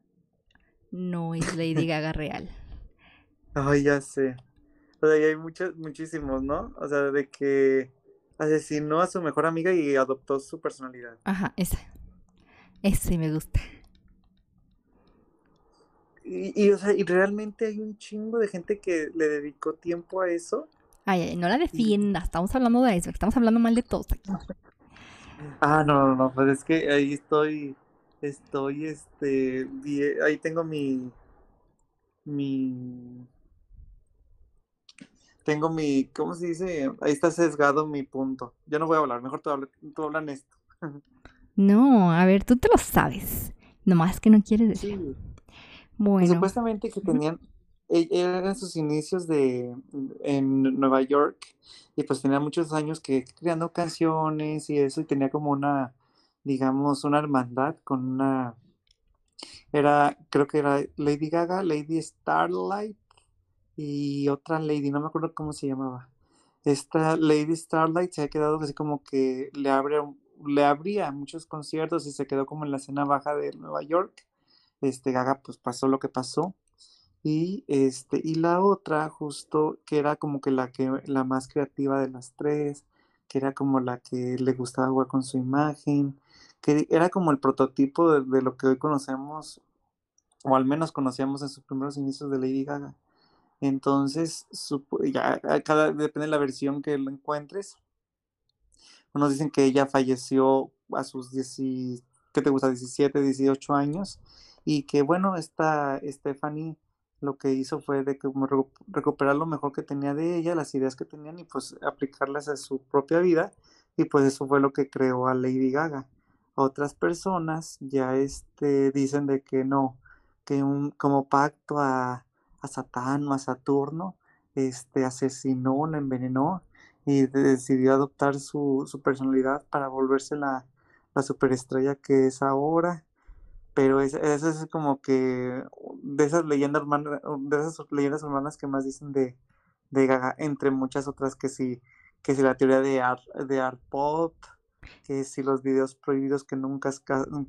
Speaker 1: no es Lady Gaga real.
Speaker 2: Ay, ya sé. O sea, y hay muchos, muchísimos, ¿no? O sea, de que asesinó a su mejor amiga y adoptó su personalidad.
Speaker 1: Ajá, esa. Ese me gusta.
Speaker 2: Y, y, o sea, y realmente hay un chingo de gente que le dedicó tiempo a eso.
Speaker 1: Ay, ay, no la defiendas. Estamos hablando de iceberg. Estamos hablando mal de todos aquí.
Speaker 2: Ah, no, no, no, pues es que ahí estoy, estoy, este, ahí tengo mi, mi, tengo mi, ¿cómo se dice? Ahí está sesgado mi punto. Yo no voy a hablar, mejor tú, habla, tú hablan esto.
Speaker 1: No, a ver, tú te lo sabes. Nomás que no quieres decir.
Speaker 2: Sí.
Speaker 1: Bueno.
Speaker 2: Supuestamente que tenían, eran sus inicios de en Nueva York y pues tenía muchos años que creando canciones y eso y tenía como una, digamos, una hermandad con una, era, creo que era Lady Gaga, Lady Starlight y otra Lady, no me acuerdo cómo se llamaba. Esta Lady Starlight se ha quedado así como que le abre, le abría muchos conciertos y se quedó como en la escena baja de Nueva York este Gaga pues pasó lo que pasó y este y la otra justo que era como que la que la más creativa de las tres que era como la que le gustaba jugar con su imagen que era como el prototipo de, lo que hoy conocemos o al menos conocíamos en sus primeros inicios de Lady Gaga entonces ya depende de la versión que lo encuentres unos dicen que ella falleció a sus 10, ¿qué te gusta? 17, 18 años y que bueno, esta Stephanie lo que hizo fue de que recuperar lo mejor que tenía de ella, las ideas que tenían y pues aplicarlas a su propia vida y pues eso fue lo que creó a Lady Gaga. Otras personas ya este dicen de que no, que un como pacto a, a Satán o a Saturno, este asesinó, la envenenó y decidió adoptar su, su personalidad para volverse la, la superestrella que es ahora. Pero es- eso es como que de esas leyendas urbanas, de esas leyendas urbanas que más dicen de, de Gaga, entre muchas otras que sí, que si la teoría de art, de art pop, que si los videos prohibidos que nunca,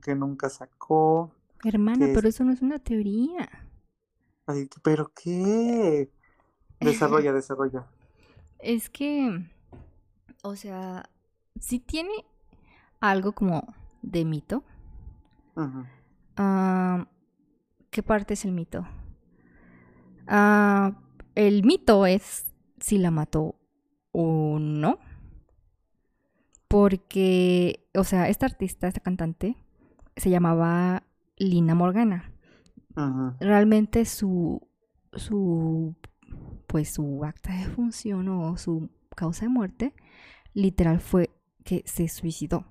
Speaker 2: que nunca sacó.
Speaker 1: Hermana, pero
Speaker 2: es-
Speaker 1: eso no es una teoría.
Speaker 2: Ay, ¿pero qué? Desarrolla, desarrolla.
Speaker 1: Es que, o sea, sí tiene algo como de mito. ¿Qué parte es el mito? Ah, el mito es si la mató o no. Porque, o sea, esta artista, esta cantante, se llamaba Lina Morgana.
Speaker 2: Ujú.
Speaker 1: Realmente su, su, pues su acta de función o su causa de muerte, literal fue que se suicidó.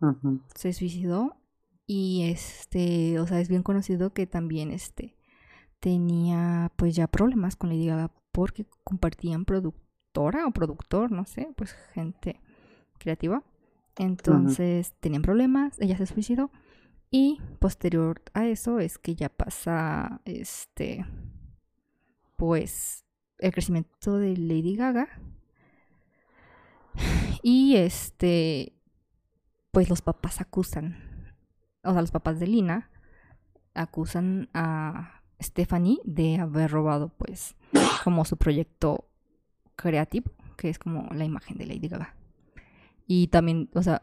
Speaker 2: Ujú.
Speaker 1: Se suicidó y este, o sea, es bien conocido que también este tenía pues ya problemas con Lady Gaga porque compartían productora o productor, no sé, pues gente creativa. Entonces tenían problemas, ella se suicidó y posterior a eso es que ya pasa este pues el crecimiento de Lady Gaga y este pues los papás acusan, o sea, los papás de Lina acusan a Stephanie de haber robado pues como su proyecto creativo, que es como la imagen de Lady Gaga. Y también, o sea,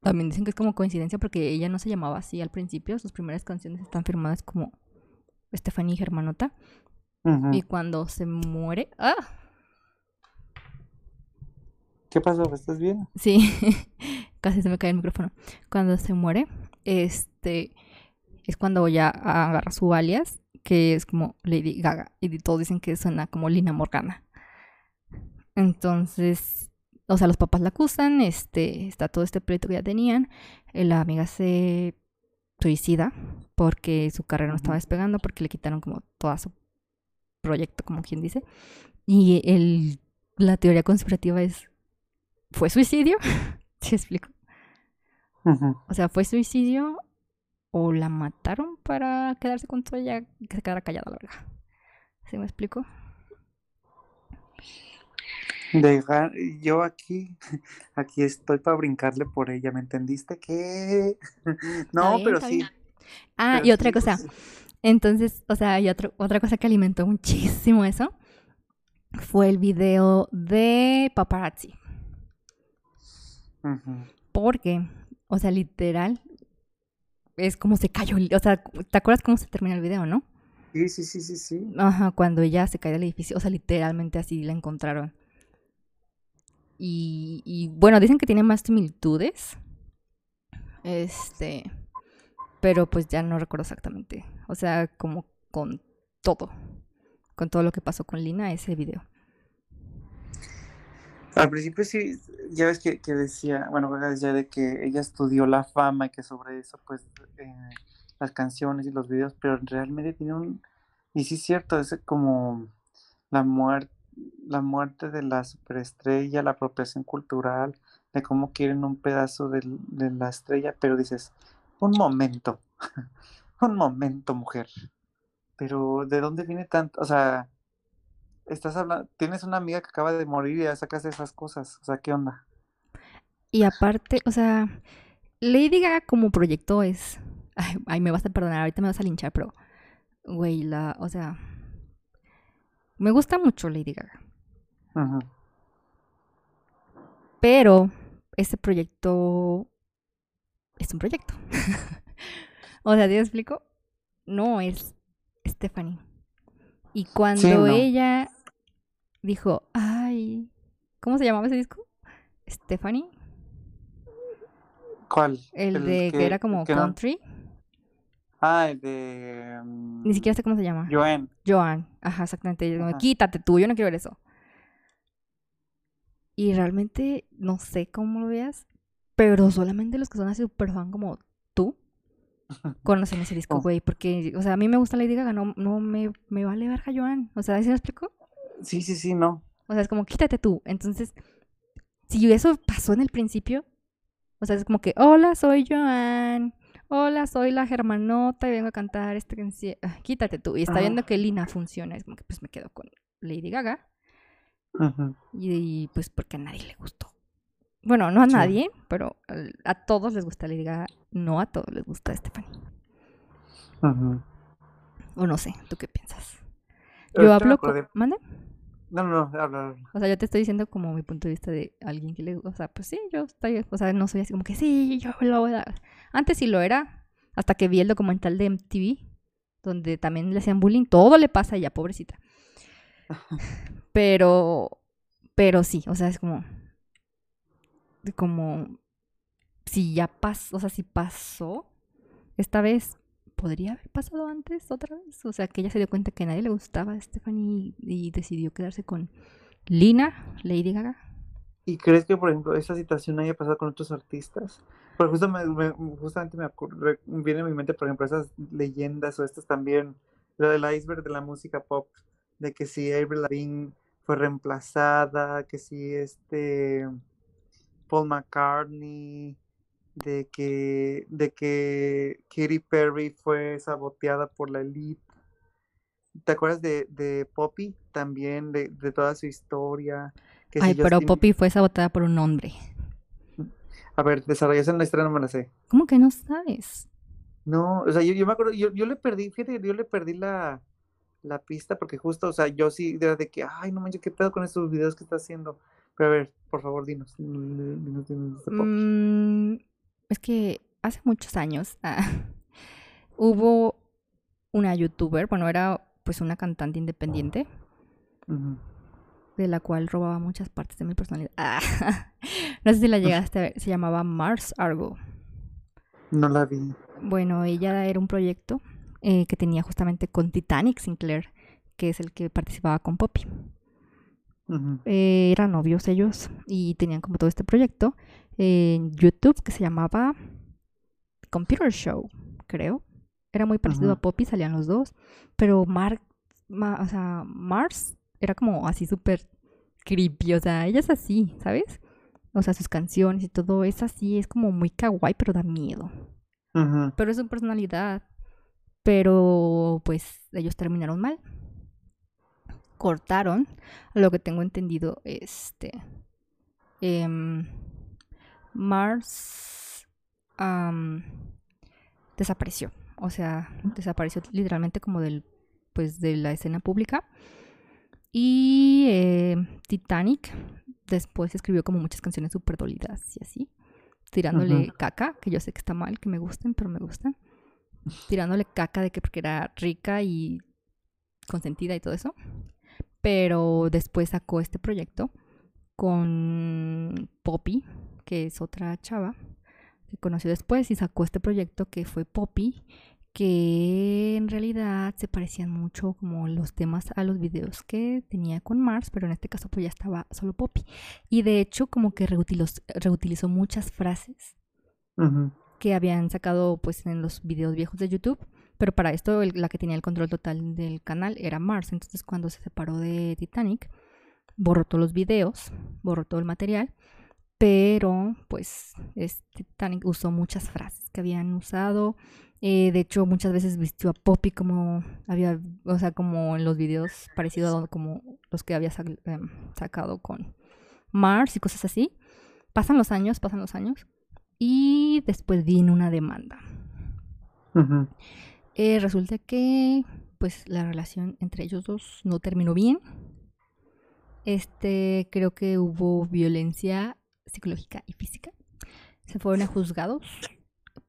Speaker 1: también dicen que es como coincidencia porque ella no se llamaba así al principio, sus primeras canciones están firmadas como Stephanie Germanota. Y cuando se muere, ¡ah!
Speaker 2: ¿Qué pasó? ¿Estás bien?
Speaker 1: Sí, casi se me cae el micrófono. Cuando se muere, este es cuando ya agarra su alias, que es como Lady Gaga, y todos dicen que suena como Lina Morgana. Entonces, o sea, los papás la acusan, este, está todo este pleito que ya tenían, eh, la amiga se suicida porque su carrera no estaba despegando, porque le quitaron como todo su proyecto, como quien dice. Y el, la teoría conspirativa es, ¿fue suicidio? ¿Sí explico? O sea, ¿fue suicidio o la mataron para quedarse con todo ella y que se quedara callada, la verdad? ¿Sí me explico?
Speaker 2: Dejar, yo aquí, aquí estoy para brincarle por ella, ¿me entendiste? ¿Qué? No,
Speaker 1: bien,
Speaker 2: pero sí.
Speaker 1: bien. Ah,
Speaker 2: pero
Speaker 1: y otra
Speaker 2: sí,
Speaker 1: cosa.
Speaker 2: pues,
Speaker 1: Entonces, o sea, y otro- otra cosa que alimentó muchísimo eso fue el video de paparazzi. Porque, o sea, literal, es como se cayó. O sea, ¿te acuerdas cómo se termina el video, no?
Speaker 2: Sí, sí, sí, sí, sí.
Speaker 1: Ajá, cuando ella se cae del edificio, o sea, literalmente así la encontraron. Y, y, bueno, dicen que tiene más similitudes. Este, pero pues ya no recuerdo exactamente. O sea, como con todo. Con todo lo que pasó con Lina, ese video.
Speaker 2: Al principio sí, ya ves que, que decía, bueno, Gaga decía de que ella estudió la fama y que sobre eso, pues, eh, las canciones y los videos, pero realmente tiene un, y sí es cierto, es como la muerte, la muerte de la superestrella, la apropiación cultural, de cómo quieren un pedazo del- de, la estrella, pero dices, un momento, un momento, mujer, pero ¿de dónde viene tanto? O sea, estás hablando, tienes una amiga que acaba de morir y ya sacas esas cosas, o sea, ¿qué onda?
Speaker 1: Y aparte, o sea, Lady Gaga como proyecto es. Ay, ay, me vas a perdonar, ahorita me vas a linchar, pero. Güey, la. O sea. Me gusta mucho Lady Gaga.
Speaker 2: Ujú.
Speaker 1: Pero este proyecto es un proyecto. o sea, ¿te explico? No es Stephanie. Y cuando
Speaker 2: no.
Speaker 1: ella dijo, ay, ¿cómo se llamaba ese disco? Stephanie,
Speaker 2: ¿Cuál?
Speaker 1: el, de que, era como
Speaker 2: que no-
Speaker 1: country.
Speaker 2: Ah, el de... mm,
Speaker 1: Ni siquiera sé cómo se llama.
Speaker 2: Joanne.
Speaker 1: Joan. Ajá, exactamente.
Speaker 2: Ajá.
Speaker 1: Quítate tú, yo no quiero ver eso. Y realmente no sé cómo lo veas, pero solamente los que son así super fan como conocen ese disco,
Speaker 2: Oh.
Speaker 1: güey. Porque, o sea, a mí me gusta Lady Gaga, no, no me, me vale verga Joan. O sea, ¿sí me explico?
Speaker 2: Sí, sí, sí, no.
Speaker 1: O sea, es como, quítate tú. Entonces, si eso pasó en el principio, o sea, es como que, hola, soy Joan. Hola, soy la Germanota y vengo a cantar canción. Ah, Quítate tú. Y está viendo que Lina funciona. Es como que pues me quedo con Lady Gaga. Y, pues porque a nadie le gustó. Bueno, no a
Speaker 2: Sí.
Speaker 1: nadie, pero a todos les gusta Lady Gaga. No a todos les gusta Stephanie.
Speaker 2: Ujú.
Speaker 1: O no sé, ¿tú qué piensas? Yo hablo con... ¿Mande?
Speaker 2: No, no, no, habla.
Speaker 1: O sea, yo te estoy diciendo como mi punto de vista de alguien que le... O sea, pues sí, yo estoy... O sea, no soy así como que sí, yo lo voy a dar. Antes sí lo era, hasta que vi el documental de MTV, donde también le hacían bullying. Todo le pasa a ella, pobrecita. Pero... Pero sí, o sea, es como... Como... Si ya pasó, o sea, si pasó esta vez, podría haber pasado antes otra vez. O sea, que ella se dio cuenta que nadie le gustaba a Stephanie y, decidió quedarse con Lina, Lady Gaga.
Speaker 2: ¿Y crees que, por ejemplo, esa situación haya pasado con otros artistas? Porque justo me, me- justamente me viene a mi mente, por ejemplo, esas leyendas o estas también, lo del iceberg de la música pop, de que si Avril Lavigne fue reemplazada, que si este Paul McCartney, de que, de que Katy Perry fue saboteada por la elite. ¿Te acuerdas de, de Poppy? También, de, de toda su historia. Que si
Speaker 1: Ay, pero
Speaker 2: Justin-
Speaker 1: Poppy fue sabotada por un hombre.
Speaker 2: A ver, desarrollaste en la historia, no me la sé.
Speaker 1: ¿Cómo que no sabes?
Speaker 2: No, o sea, yo, yo me acuerdo, yo, yo le perdí, fíjate, yo le perdí la, la pista porque justo, o sea, yo sí, era de que, ay, no manches, ¿qué pedo con estos videos que está haciendo? Pero a ver, por favor, dinos, dinos, dinos, dinos de Poppy.
Speaker 1: Mm, es que hace muchos años ah, hubo una youtuber, bueno, era pues una cantante independiente de la cual robaba muchas partes de mi personalidad. Ah, no sé si la llegaste a ver, se llamaba Mars Argo.
Speaker 2: No la vi.
Speaker 1: Bueno, ella era un proyecto eh, que tenía justamente con Titanic Sinclair, que es el que participaba con Poppy. Eh, eran novios ellos y tenían como todo este proyecto en YouTube que se llamaba Computer Show, creo. Era muy parecido a Poppy, salían los dos, pero Mar Ma- o sea, Mars era como así súper creepy, o sea, ella es así, ¿sabes? O sea, sus canciones y todo es así, es como muy kawaii, pero da miedo. Pero es su personalidad. Pero pues ellos terminaron mal. Cortaron, a lo que tengo entendido, este. em, Mars desapareció. O sea, desapareció literalmente como del, pues, de la escena pública. Y eh, Titanic después escribió como muchas canciones súper dolidas y así. Tirándole caca, que yo sé que está mal, que me gusten, pero me gustan. Tirándole caca de que porque era rica y consentida y todo eso. Pero después sacó este proyecto con Poppy, que es otra chava que conoció después y sacó este proyecto que fue Poppy, que en realidad se parecían mucho como los temas a los videos que tenía con Mars, pero en este caso pues ya estaba solo Poppy. Y de hecho como que reutilizó, reutilizó muchas frases que habían sacado pues en los videos viejos de YouTube. Pero para esto la que tenía el control total del canal era Mars. Entonces cuando se separó de Titanic, borró todos los videos, borró todo el material. Pero pues es- Titanic usó muchas frases que habían usado. Eh, de hecho, muchas veces vistió a Poppy como había, o sea, como en los videos parecidos a como los que había em, sacado con Mars y cosas así. Pasan los años, pasan los años. Y después vino una demanda.
Speaker 2: Ujú.
Speaker 1: Eh, resulta que pues la relación entre ellos dos no terminó bien. Este, creo que hubo violencia psicológica y física. Se fueron a juzgados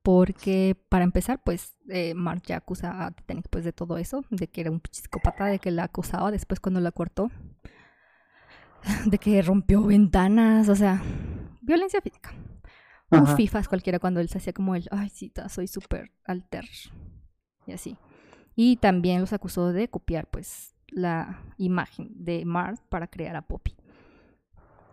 Speaker 1: porque para empezar, pues eh, Mark ya acusa a Titanic pues de todo eso, de que era un psicópata, de que la acosaba después cuando la cortó, de que rompió ventanas, o sea, violencia física. Un fifas cualquiera cuando él se hacía como el, ay, sí, ta, soy súper alter. Y así. Y también los acusó de copiar, pues, la imagen de Mars para crear a Poppy.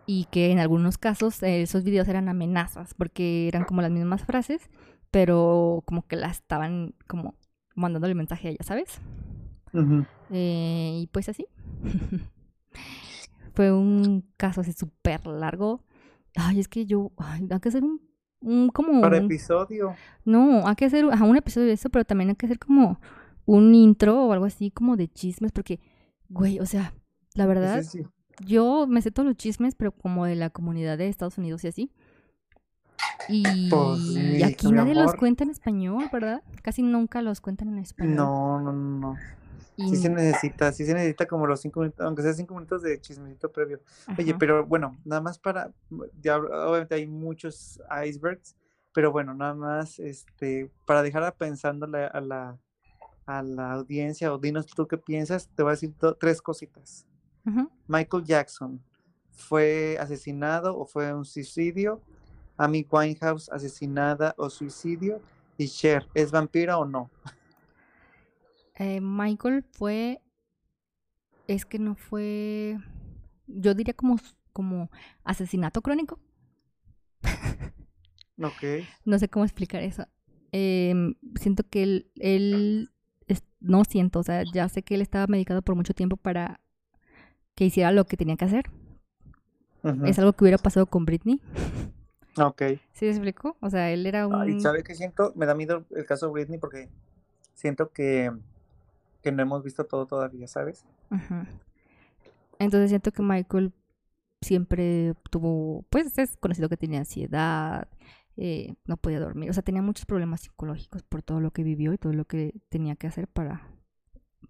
Speaker 1: Y que en algunos casos eh, esos videos eran amenazas, porque eran como las mismas frases, pero como que las estaban como mandándole el mensaje a ella, ¿sabes? Eh, y pues así. Fue un caso así súper largo. Ay, es que yo, ay, hay que hacer un, un como
Speaker 2: Para
Speaker 1: un-
Speaker 2: episodio.
Speaker 1: no, hay que hacer ajá, un episodio de eso, pero también hay que hacer como un intro o algo así como de chismes, porque, güey, o sea, la verdad,
Speaker 2: Sí, sí.
Speaker 1: yo me sé todos los chismes, pero como de la comunidad de Estados Unidos y así. Y
Speaker 2: Pues sí,
Speaker 1: aquí nadie los cuenta en español, ¿verdad? Casi nunca los cuentan en español.
Speaker 2: No, no, no.
Speaker 1: Y-
Speaker 2: Sí se necesita, sí se necesita como los cinco minutos, aunque sea cinco minutos de chismecito previo. Oye, pero bueno, nada más para, ya obviamente hay muchos icebergs, pero bueno, nada más, este, para dejar pensando la- a la, a la audiencia, o dinos tú qué piensas, te voy a decir do- tres cositas. Michael Jackson, ¿fue asesinado o fue un suicidio? Amy Winehouse, asesinada o suicidio? Y Cher, ¿es vampira o no?
Speaker 1: Eh, Michael fue. Es que no fue. Yo diría como, como asesinato crónico.
Speaker 2: Ok.
Speaker 1: No sé cómo explicar eso. Em, siento que él, él es- no siento, o sea, ya sé que él estaba medicado por mucho tiempo para que hiciera lo que tenía que hacer. Es algo que hubiera pasado con Britney.
Speaker 2: Ok.
Speaker 1: ¿Sí me explico? O sea, él era un...
Speaker 2: Ay, ¿sabe qué siento? Me da miedo el caso de Britney porque siento que, que no hemos visto todo todavía, ¿sabes?
Speaker 1: Entonces siento que Michael siempre tuvo, pues es conocido que tenía ansiedad, eh, no podía dormir, o sea, tenía muchos problemas psicológicos por todo lo que vivió y todo lo que tenía que hacer para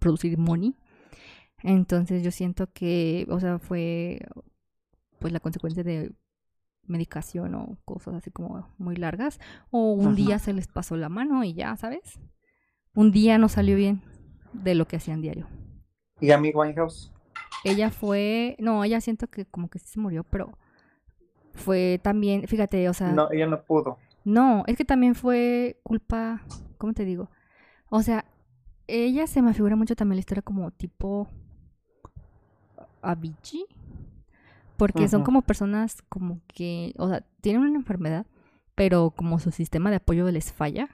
Speaker 1: producir money. Entonces yo siento que, o sea, fue pues la consecuencia de medicación o cosas así como muy largas, o un
Speaker 2: Ajá.
Speaker 1: día se les pasó la mano y ya, ¿sabes? Un día no salió bien de lo que hacían diario.
Speaker 2: Y Amy Winehouse.
Speaker 1: Ella fue, no, ella siento que como que sí se murió, pero fue también, fíjate, o sea, no,
Speaker 2: No, ella no pudo.
Speaker 1: es que también fue culpa, ¿cómo te digo? O sea, ella se me figura mucho también la historia como tipo Avicii, porque son como personas como que, o sea, tienen una enfermedad, pero como su sistema de apoyo les falla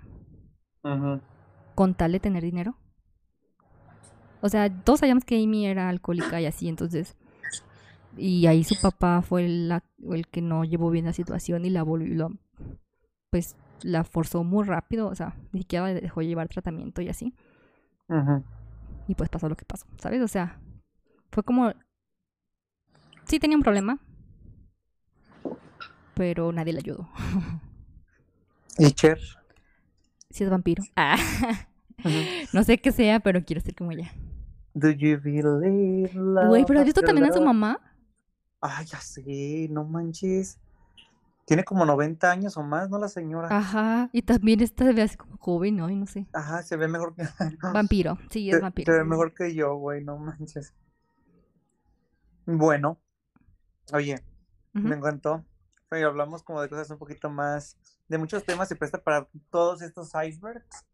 Speaker 1: con tal de tener dinero. O sea, todos sabíamos que Amy era alcohólica y así, entonces. Y ahí su papá fue el que no llevó bien la situación y la volvió, pues la forzó muy rápido, o sea, ni siquiera dejó llevar tratamiento y así.
Speaker 2: Ujú.
Speaker 1: Y pues pasó lo que pasó, ¿sabes? O sea, fue como. Sí tenía un problema, pero nadie le ayudó.
Speaker 2: Y Cher.
Speaker 1: Si es vampiro. Ah, no sé qué sea, pero quiero ser como ella.
Speaker 2: Do you believe love
Speaker 1: Güey, pero ¿has visto también a su mamá?
Speaker 2: Ay, ya sé, no manches. Tiene como 90 años o más, ¿no? La señora.
Speaker 1: Ajá, y también esta se ve así como joven, ¿no? Y no sé.
Speaker 2: Ajá, se ve mejor que.
Speaker 1: Vampiro, sí, es
Speaker 2: Se, se
Speaker 1: vampiro.
Speaker 2: ve mejor que yo, güey, no manches. Bueno, oye,
Speaker 1: Ujú.
Speaker 2: me encantó. Oye, hablamos como de cosas un poquito más, de muchos temas, se presta para todos estos icebergs.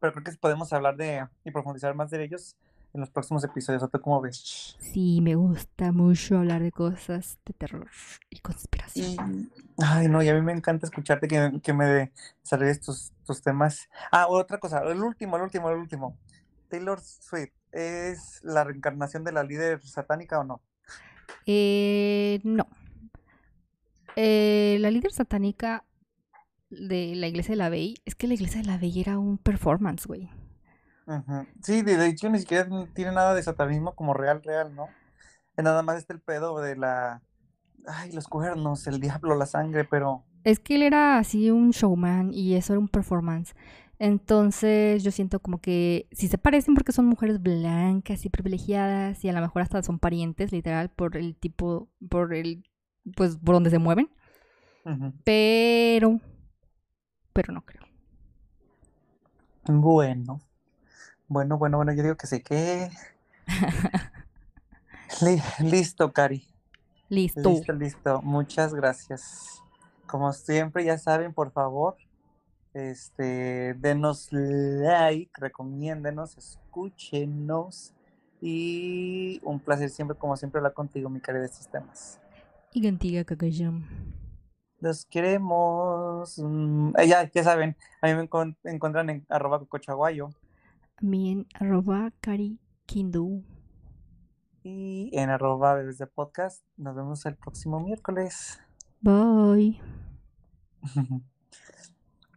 Speaker 2: Pero creo que podemos hablar de y profundizar más de ellos en los próximos episodios. ¿O tú cómo ves?
Speaker 1: Sí, me gusta mucho hablar de cosas de terror y conspiración.
Speaker 2: Ay, no, y a mí me encanta escucharte que, que me desarrolles tus, tus temas. Ah, otra cosa, el último, el último, el último. Taylor Swift, ¿es la reencarnación de la líder satánica o no?
Speaker 1: Eh, no. Eh, la líder satánica de la iglesia de la Bey, es que la iglesia de la Bey era un performance, güey.
Speaker 2: Sí, de de hecho ni siquiera tiene nada de satanismo como real, real, ¿no? Eh, Nada más está el pedo de la... Ay, los cuernos, el diablo, la sangre, pero...
Speaker 1: Es que él era así un showman y eso era un performance. Entonces yo siento como que si se parecen porque son mujeres blancas y privilegiadas y a lo mejor hasta son parientes, literal, por el tipo, por el, pues por donde se mueven. Pero, pero no creo.
Speaker 2: Bueno, bueno, bueno, bueno, yo digo que sé que... Li- listo, Cari.
Speaker 1: Listo.
Speaker 2: Listo, listo. Muchas gracias. Como siempre, ya saben, por favor, este, denos like, recomiéndenos, escúchenos. Y un placer siempre, como siempre, hablar contigo, mi Cari, de estos temas.
Speaker 1: Y contigo, Kakayam.
Speaker 2: Los queremos. Mm, eh, ya, ya saben, a mí me encuentran en arroba cocochaguayo
Speaker 1: mí en arroba Kindu.
Speaker 2: y en arroba bebés de podcast. Nos vemos el próximo miércoles.
Speaker 1: Bye.